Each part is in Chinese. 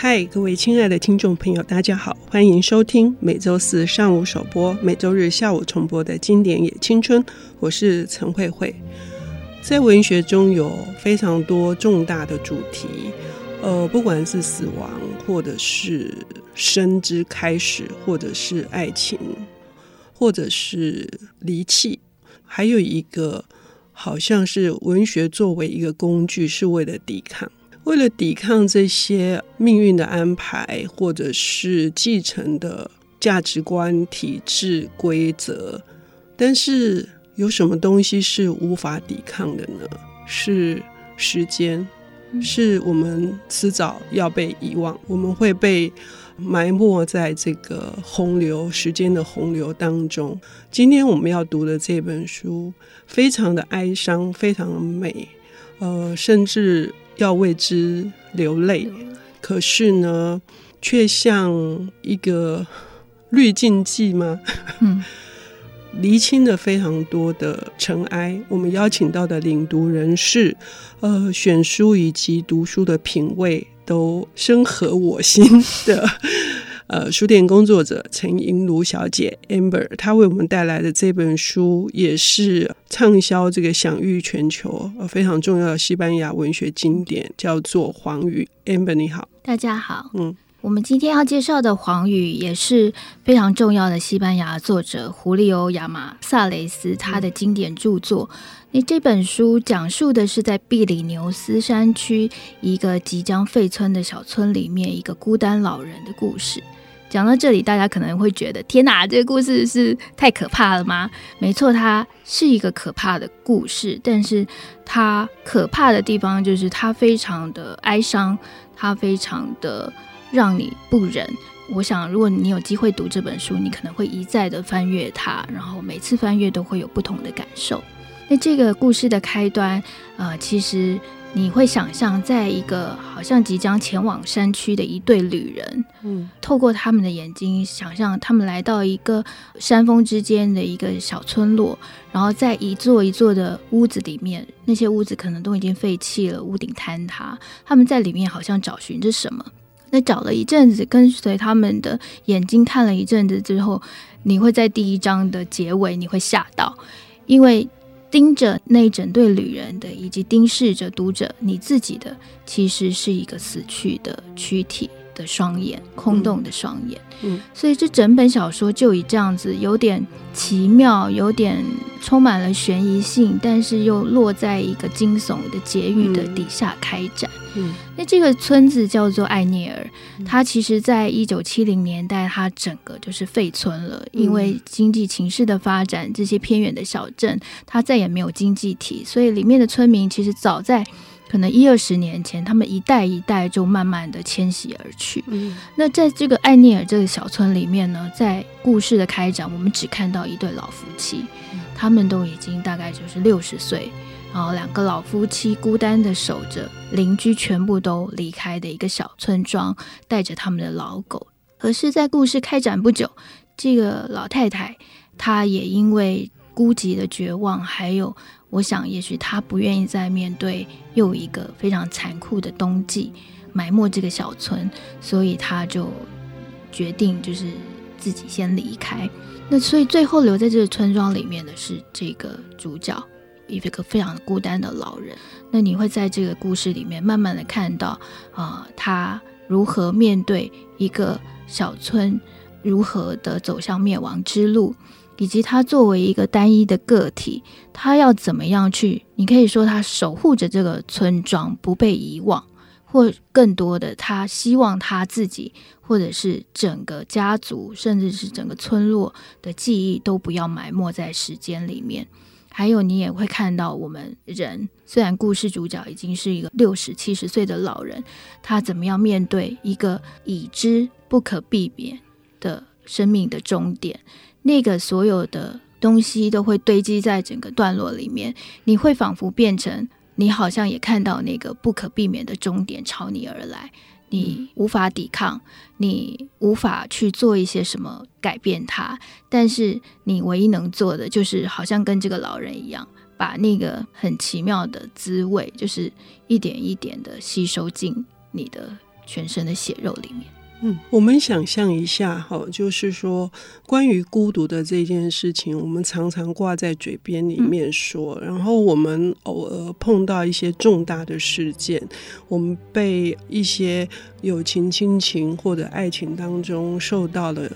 嗨，各位亲爱的听众朋友，大家好，欢迎收听每周四上午首播、每周日下午重播的经典也青春。我是陈慧慧。在文学中有非常多重大的主题，呃，不管是死亡，或者是生之开始，或者是爱情，或者是离弃，还有一个好像是文学作为一个工具，是为了抵抗。为了抵抗这些命运的安排，或者是继承的价值观、体制、规则，但是有什么东西是无法抵抗的呢？是时间，是我们迟早要被遗忘，我们会被埋没在这个洪流、时间的洪流当中。今天我们要读的这本书，非常的哀伤，非常的美，呃，甚至。要为之流泪，可是呢，却像一个滤镜剂吗？嗯，厘清了非常多的尘埃。我们邀请到的领读人士，呃，选书以及读书的品味都深合我心的。呃，书店工作者陈银如小姐 Amber，她为我们带来的这本书也是畅销这个享誉全球，呃，非常重要的西班牙文学经典，叫做《黄鱼》。Amber 你好，大家好，嗯，我们今天要介绍的《黄鱼》也是非常重要的西班牙作者胡利欧·亚马萨雷斯他的经典著作。那这本书讲述的是在比利牛斯山区一个即将废村的小村里面，一个孤单老人的故事。讲到这里，大家可能会觉得：天哪，这个故事是太可怕了吗？没错，它是一个可怕的故事，但是它可怕的地方就是它非常的哀伤，它非常的让你不忍。我想，如果你有机会读这本书，你可能会一再的翻阅它，然后每次翻阅都会有不同的感受。那这个故事的开端，呃，其实。你会想象，在一个好像即将前往山区的一对旅人，嗯，透过他们的眼睛，想象他们来到一个山峰之间的一个小村落，然后在一座一座的屋子里面，那些屋子可能都已经废弃了，屋顶坍塌，他们在里面好像找寻着什么。那找了一阵子，跟随他们的眼睛看了一阵子之后，你会在第一章的结尾，你会吓到，因为。盯着那一整对旅人的，以及盯视着读者你自己的，其实是一个死去的躯体的双眼，空洞的双眼。嗯，所以这整本小说就以这样子有点奇妙，有点充满了悬疑性，但是又落在一个惊悚的结语的底下开展。嗯，那这个村子叫做艾涅尔，它其实在一九七零年代，它整个就是废村了，因为经济情势的发展，这些偏远的小镇它再也没有经济体，所以里面的村民其实早在。可能一二十年前，他们一代一代就慢慢的迁徙而去。嗯，那在这个艾涅尔这个小村里面呢，在故事的开展，我们只看到一对老夫妻，他们都已经大概就是六十岁，然后两个老夫妻孤单的守着邻居全部都离开的一个小村庄，带着他们的老狗。可是，在故事开展不久，这个老太太她也因为孤寂的绝望，还有。我想，也许他不愿意再面对又一个非常残酷的冬季，埋没这个小村，所以他就决定就是自己先离开。那所以最后留在这个村庄里面的是这个主角，一个非常孤单的老人。那你会在这个故事里面慢慢的看到啊、呃，他如何面对一个小村，如何的走向灭亡之路。以及他作为一个单一的个体，他要怎么样去？你可以说他守护着这个村庄不被遗忘，或更多的，他希望他自己，或者是整个家族，甚至是整个村落的记忆都不要埋没在时间里面。还有，你也会看到我们人，虽然故事主角已经是一个六十七十岁的老人，他怎么样面对一个已知不可避免的生命的终点？那个所有的东西都会堆积在整个段落里面，你会仿佛变成你好像也看到那个不可避免的终点朝你而来，你无法抵抗，你无法去做一些什么改变它，但是你唯一能做的就是好像跟这个老人一样，把那个很奇妙的滋味，就是一点一点的吸收进你的全身的血肉里面。嗯，我们想象一下，哈，就是说关于孤独的这件事情，我们常常挂在嘴边里面说，嗯、然后我们偶尔碰到一些重大的事件，我们被一些友情、亲情或者爱情当中受到了。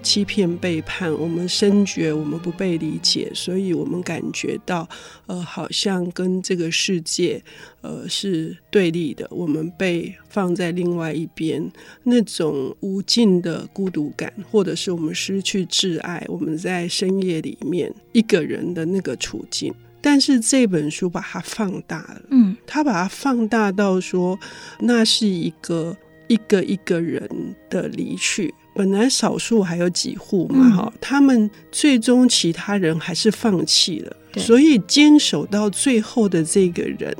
欺骗、背叛，我们深觉我们不被理解，所以我们感觉到，呃，好像跟这个世界，呃，是对立的。我们被放在另外一边，那种无尽的孤独感，或者是我们失去挚爱，我们在深夜里面一个人的那个处境。但是这本书把它放大了，嗯，他把它放大到说，那是一个一个一个人的离去。本来少数还有几户嘛，哈、嗯，他们最终其他人还是放弃了，所以坚守到最后的这个人，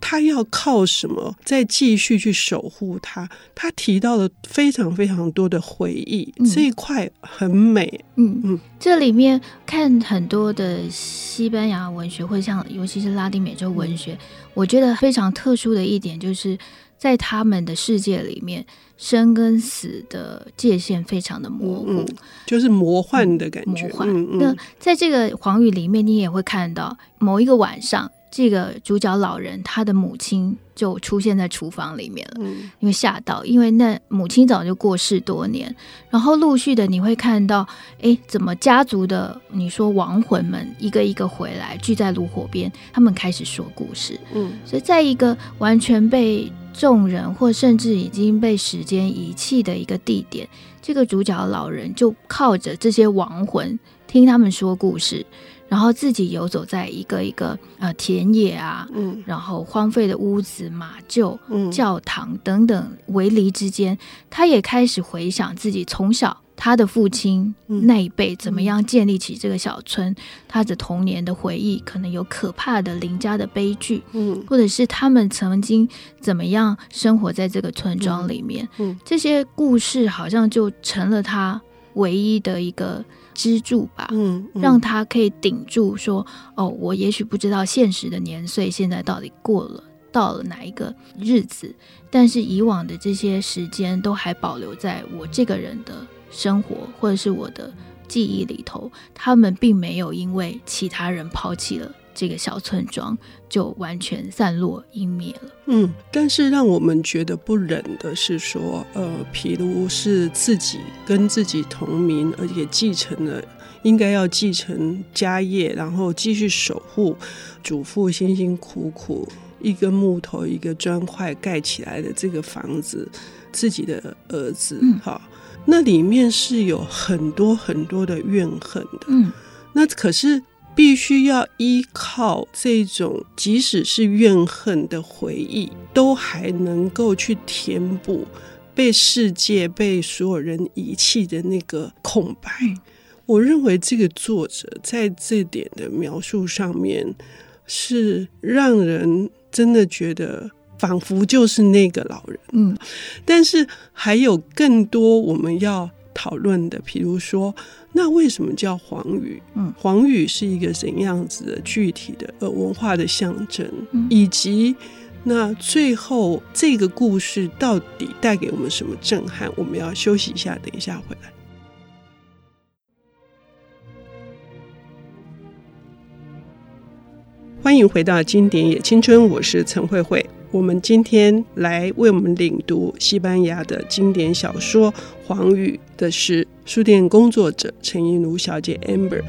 他要靠什么再继续去守护他？他提到了非常非常多的回忆，嗯、这一块很美。嗯嗯，这里面看很多的西班牙文学，或者像尤其是拉丁美洲文学，嗯、我觉得非常特殊的一点就是。在他们的世界里面，生跟死的界限非常的模糊，嗯、就是魔幻的感觉。魔幻。那在这个黄语里面，你也会看到某一个晚上。这个主角老人，他的母亲就出现在厨房里面了，嗯、因为吓到，因为那母亲早就过世多年，然后陆续的你会看到，哎，怎么家族的你说亡魂们一个一个回来，聚在炉火边，他们开始说故事，嗯，所以在一个完全被众人或甚至已经被时间遗弃的一个地点，这个主角老人就靠着这些亡魂听他们说故事。然后自己游走在一个一个呃田野啊，嗯，然后荒废的屋子、马厩、嗯、教堂等等围篱之间，他也开始回想自己从小他的父亲那一辈怎么样建立起这个小村，嗯、他的童年的回忆，可能有可怕的邻家的悲剧，嗯，或者是他们曾经怎么样生活在这个村庄里面，嗯，嗯，这些故事好像就成了他唯一的一个。支柱吧，嗯，嗯，让他可以顶住说，说哦，我也许不知道现实的年岁现在到底过了到了哪一个日子，但是以往的这些时间都还保留在我这个人的生活或者是我的记忆里头，他们并没有因为其他人抛弃了。这个小村庄就完全散落湮灭了。嗯，但是让我们觉得不忍的是说，呃，譬如是自己跟自己同名，而且继承了应该要继承家业，然后继续守护祖父辛辛苦苦一根木头一个砖块盖起来的这个房子，自己的儿子，哈、嗯，那里面是有很多很多的怨恨的。嗯，那可是。必须要依靠这种，即使是怨恨的回忆，都还能够去填补被世界、被所有人遗弃的那个空白。我认为这个作者在这点的描述上面，是让人真的觉得仿佛就是那个老人。嗯，但是还有更多我们要讨论的，比如说。那为什么叫黄语？嗯，黄语是一个怎样子的具体的呃文化的象征？嗯，以及那最后这个故事到底带给我们什么震撼？我们要休息一下，等一下回来。欢迎回到《经典也青春》，我是陈慧慧。我们今天来为我们领读西班牙的经典小说《黄语》的是书店工作者陈映如小姐 Amber。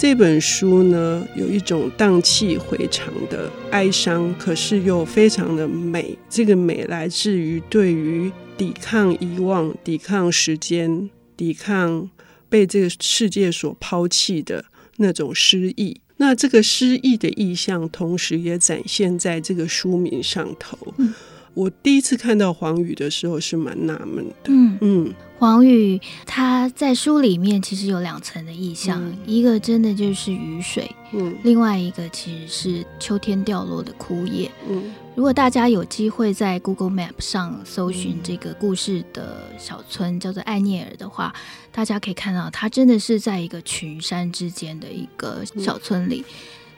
这本书呢，有一种荡气回肠的哀伤，可是又非常的美。这个美来自于对于抵抗遗忘、抵抗时间、抵抗被这个世界所抛弃的那种失意。那这个诗意的意象，同时也展现在这个书名上头。嗯，我第一次看到黄宇的时候是蛮纳闷的。嗯嗯，黄雨，他在书里面其实有两层的意象，嗯，一个真的就是雨水，嗯，另外一个其实是秋天掉落的枯叶，嗯。如果大家有机会在 Google Map 上搜寻这个故事的小村叫做艾涅尔的话，大家可以看到，它真的是在一个群山之间的一个小村里。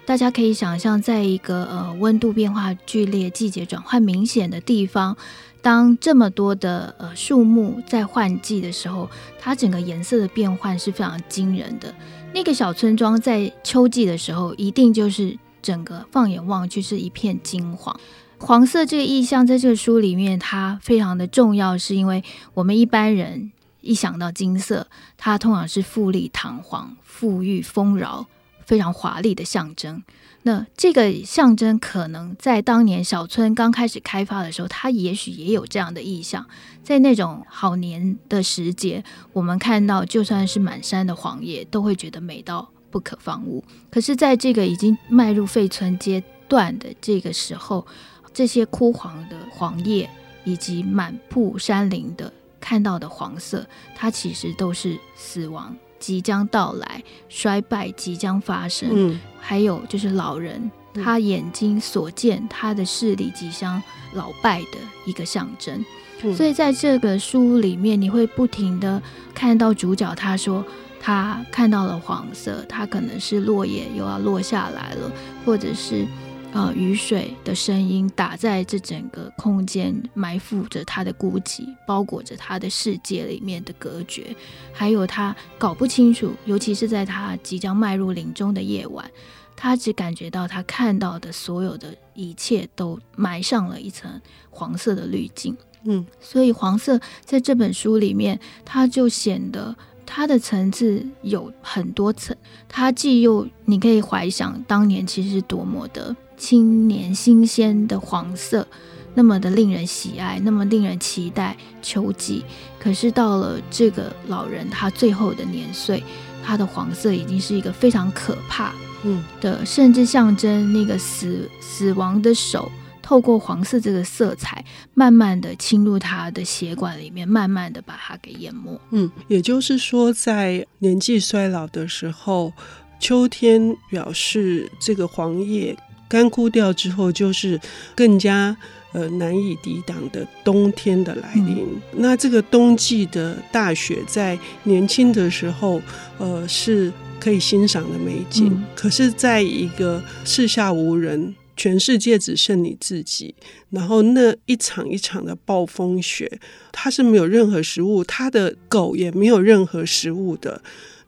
大家可以想象，在一个呃温度变化剧烈、季节转换明显的地方，当这么多的呃树木在换季的时候，它整个颜色的变换是非常惊人的。那个小村庄在秋季的时候，一定就是整个放眼望去是一片金黄。黄色这个意象在这个书里面，它非常的重要，是因为我们一般人一想到金色，它通常是富丽堂皇、富裕丰饶、非常华丽的象征。那这个象征可能在当年小村刚开始开发的时候，它也许也有这样的意象。在那种好年的时节，我们看到就算是满山的黄叶，都会觉得美到不可方物。可是，在这个已经迈入废村阶段的这个时候，这些枯黄的黄叶以及满布山林的看到的黄色，它其实都是死亡即将到来，衰败即将发生。嗯，还有就是老人，他眼睛所见，他的视力即将老败的一个象征。嗯，所以在这个书里面，你会不停的看到主角，他说他看到了黄色，他可能是落叶又要落下来了，或者是。啊、呃，雨水的声音打在这整个空间，埋伏着他的孤寂，包裹着他的世界里面的隔绝，还有他搞不清楚，尤其是在他即将迈入林中的夜晚，他只感觉到他看到的所有的一切都埋上了一层黄色的滤镜。嗯，所以黄色在这本书里面，它就显得它的层次有很多层，它既又你可以怀想当年其实是多么的。青年新鲜的黄色，那么的令人喜爱，那么令人期待秋季。可是到了这个老人他最后的年岁，他的黄色已经是一个非常可怕，嗯的，甚至象征那个死死亡的手，透过黄色这个色彩，慢慢的侵入他的血管里面，慢慢的把它给淹没。嗯，也就是说，在年纪衰老的时候，秋天表示这个黄叶。干枯掉之后，就是更加呃难以抵挡的冬天的来临。嗯。那这个冬季的大雪，在年轻的时候，呃是可以欣赏的美景。嗯。可是，在一个四下无人，全世界只剩你自己，然后那一场一场的暴风雪，它是没有任何食物，它的狗也没有任何食物的，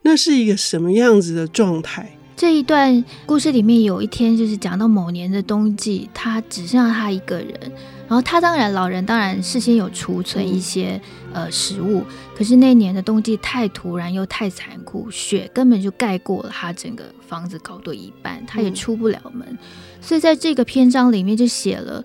那是一个什么样子的状态？这一段故事里面有一天，就是讲到某年的冬季，他只剩下他一个人。然后他当然，老人当然事先有储存一些呃食物，可是那年的冬季太突然又太残酷，雪根本就盖过了他整个房子高度一半，他也出不了门。所以在这个篇章里面就写了。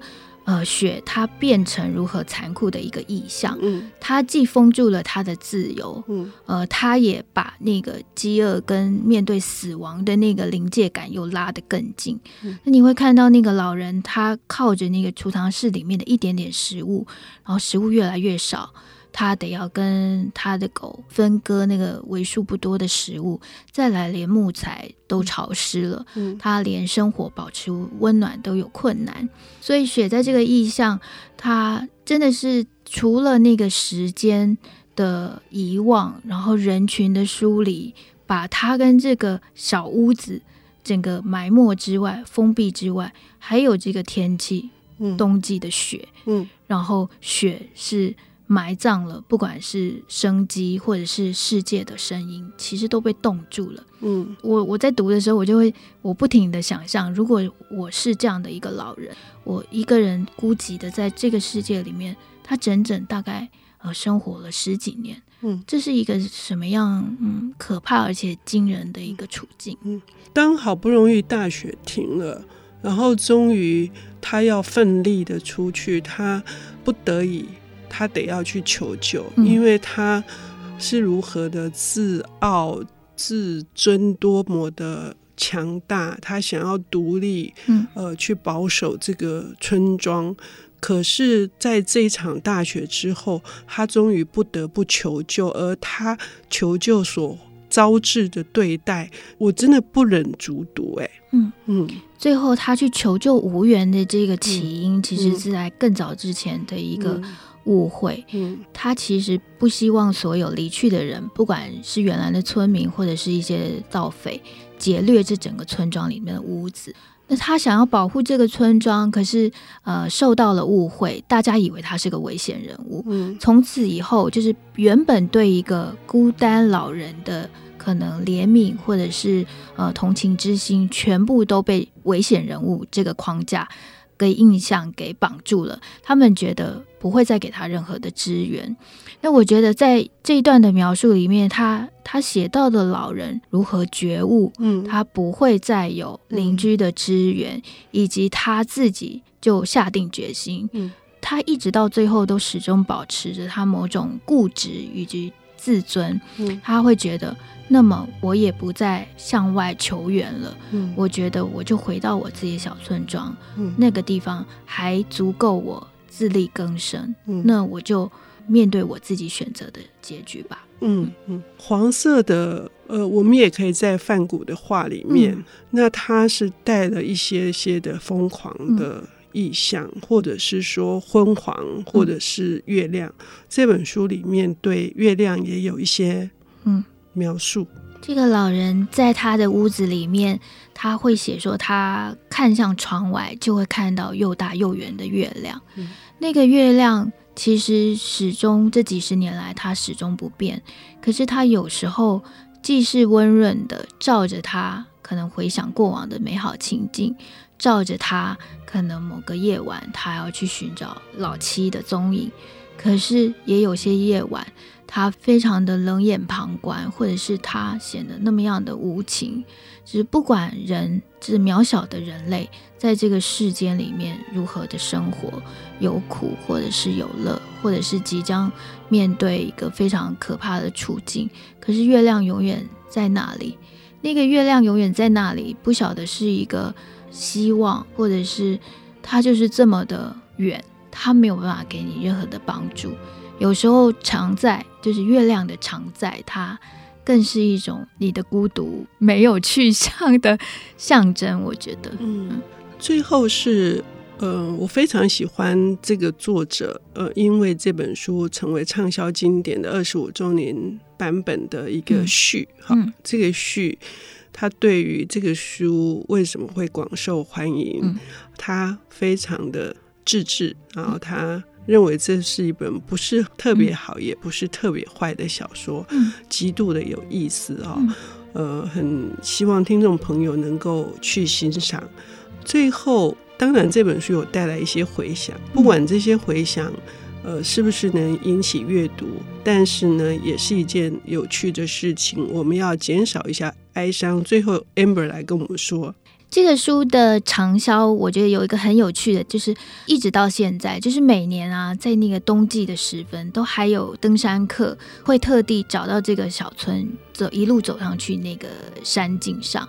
呃，雪它变成如何残酷的一个意象，嗯，它既封住了他的自由，嗯，呃，他也把那个饥饿跟面对死亡的那个临界感又拉得更近。嗯，那你会看到那个老人，他靠着那个储藏室里面的一点点食物，然后食物越来越少。他得要跟他的狗分割那个为数不多的食物，再来连木材都潮湿了，嗯，他连生活保持温暖都有困难。所以雪在这个意象，它真的是除了那个时间的遗忘，然后人群的疏离，把他跟这个小屋子整个埋没之外，封闭之外，还有这个天气，嗯，冬季的雪，嗯，然后雪是。埋葬了，不管是生机或者是世界的声音，其实都被冻住了。嗯，我我在读的时候，我就会我不停的想象，如果我是这样的一个老人，我一个人孤寂的在这个世界里面，他整整大概呃生活了十几年。嗯，这是一个什么样嗯可怕而且惊人的一个处境。嗯，当好不容易大雪停了，然后终于他要奋力的出去，他不得已。他得要去求救，因为他是如何的自傲、自尊，多么的强大。他想要独立，呃，去保守这个村庄。可是，在这一场大雪之后，他终于不得不求救，而他求救所遭致的对待，我真的不忍卒读。哎，嗯嗯，最后他去求救无援的这个起因，其实是在更早之前的一个。误会，嗯，他其实不希望所有离去的人，不管是原来的村民或者是一些盗匪，劫掠这整个村庄里面的屋子。那他想要保护这个村庄，可是呃受到了误会，大家以为他是个危险人物。嗯，从此以后，就是原本对一个孤单老人的可能怜悯或者是呃同情之心，全部都被危险人物这个框架给印象给绑住了。他们觉得不会再给他任何的支援。那我觉得在这一段的描述里面，他他写到的老人如何觉悟，嗯，他不会再有邻居的支援，嗯，以及他自己就下定决心，嗯，他一直到最后都始终保持着他某种固执以及自尊，嗯，他会觉得，那么我也不再向外求援了，嗯，我觉得我就回到我自己的小村庄，嗯，那个地方还足够我自力更生，嗯，那我就。面对我自己选择的结局吧。嗯嗯，黄色的，呃，我们也可以在梵谷的画里面，嗯、那它是带了一些些的疯狂的意象，嗯、或者是说昏黄，或者是月亮。嗯、这本书里面对月亮也有一些嗯描述。这个老人在他的屋子里面，他会写说，他看向窗外就会看到又大又圆的月亮。嗯、那个月亮。其实始终这几十年来，它始终不变。可是它有时候既是温润的照着他，可能回想过往的美好情境；照着他，可能某个夜晚他要去寻找老七的踪影。可是也有些夜晚，他非常的冷眼旁观，或者是他显得那么样的无情。就是不管人，就是渺小的人类，在这个世间里面如何的生活，有苦或者是有乐，或者是即将面对一个非常可怕的处境。可是月亮永远在那里，那个月亮永远在那里，不晓得是一个希望，或者是他就是这么的远，他没有办法给你任何的帮助。有时候常在，就是月亮的常在，它。更是一种你的孤独没有去向的象征，我觉得。嗯，最后是，呃，我非常喜欢这个作者，呃，因为这本书成为畅销经典的二十五周年版本的一个序，哈、嗯，这个序，他对于这个书为什么会广受欢迎，嗯、他非常的自制，然后他。认为这是一本不是特别好，嗯、也不是特别坏的小说，嗯、极度的有意思啊、哦！嗯、呃，很希望听众朋友能够去欣赏。最后，当然这本书有带来一些回响，不管这些回响，呃，是不是能引起阅读，但是呢，也是一件有趣的事情。我们要减少一下哀伤。最后，Amber 来跟我们说。这个书的长销，我觉得有一个很有趣的，就是一直到现在，就是每年啊，在那个冬季的时分，都还有登山客会特地找到这个小村，走一路走上去那个山径上。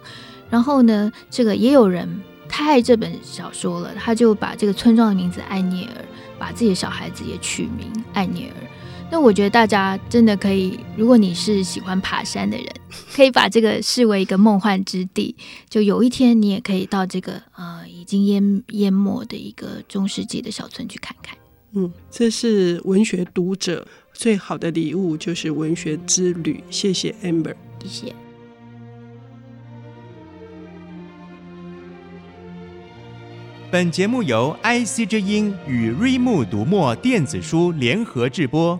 然后呢，这个也有人太爱这本小说了，他就把这个村庄的名字艾涅尔，把自己的小孩子也取名艾涅尔。那我觉得大家真的可以，如果你是喜欢爬山的人，可以把这个视为一个梦幻之地。就有一天，你也可以到这个呃已经淹淹没的一个中世纪的小村去看看。嗯，这是文学读者最好的礼物，就是文学之旅。谢谢 Amber，谢谢。本节目由 IC 之音与瑞木读墨电子书联合制播。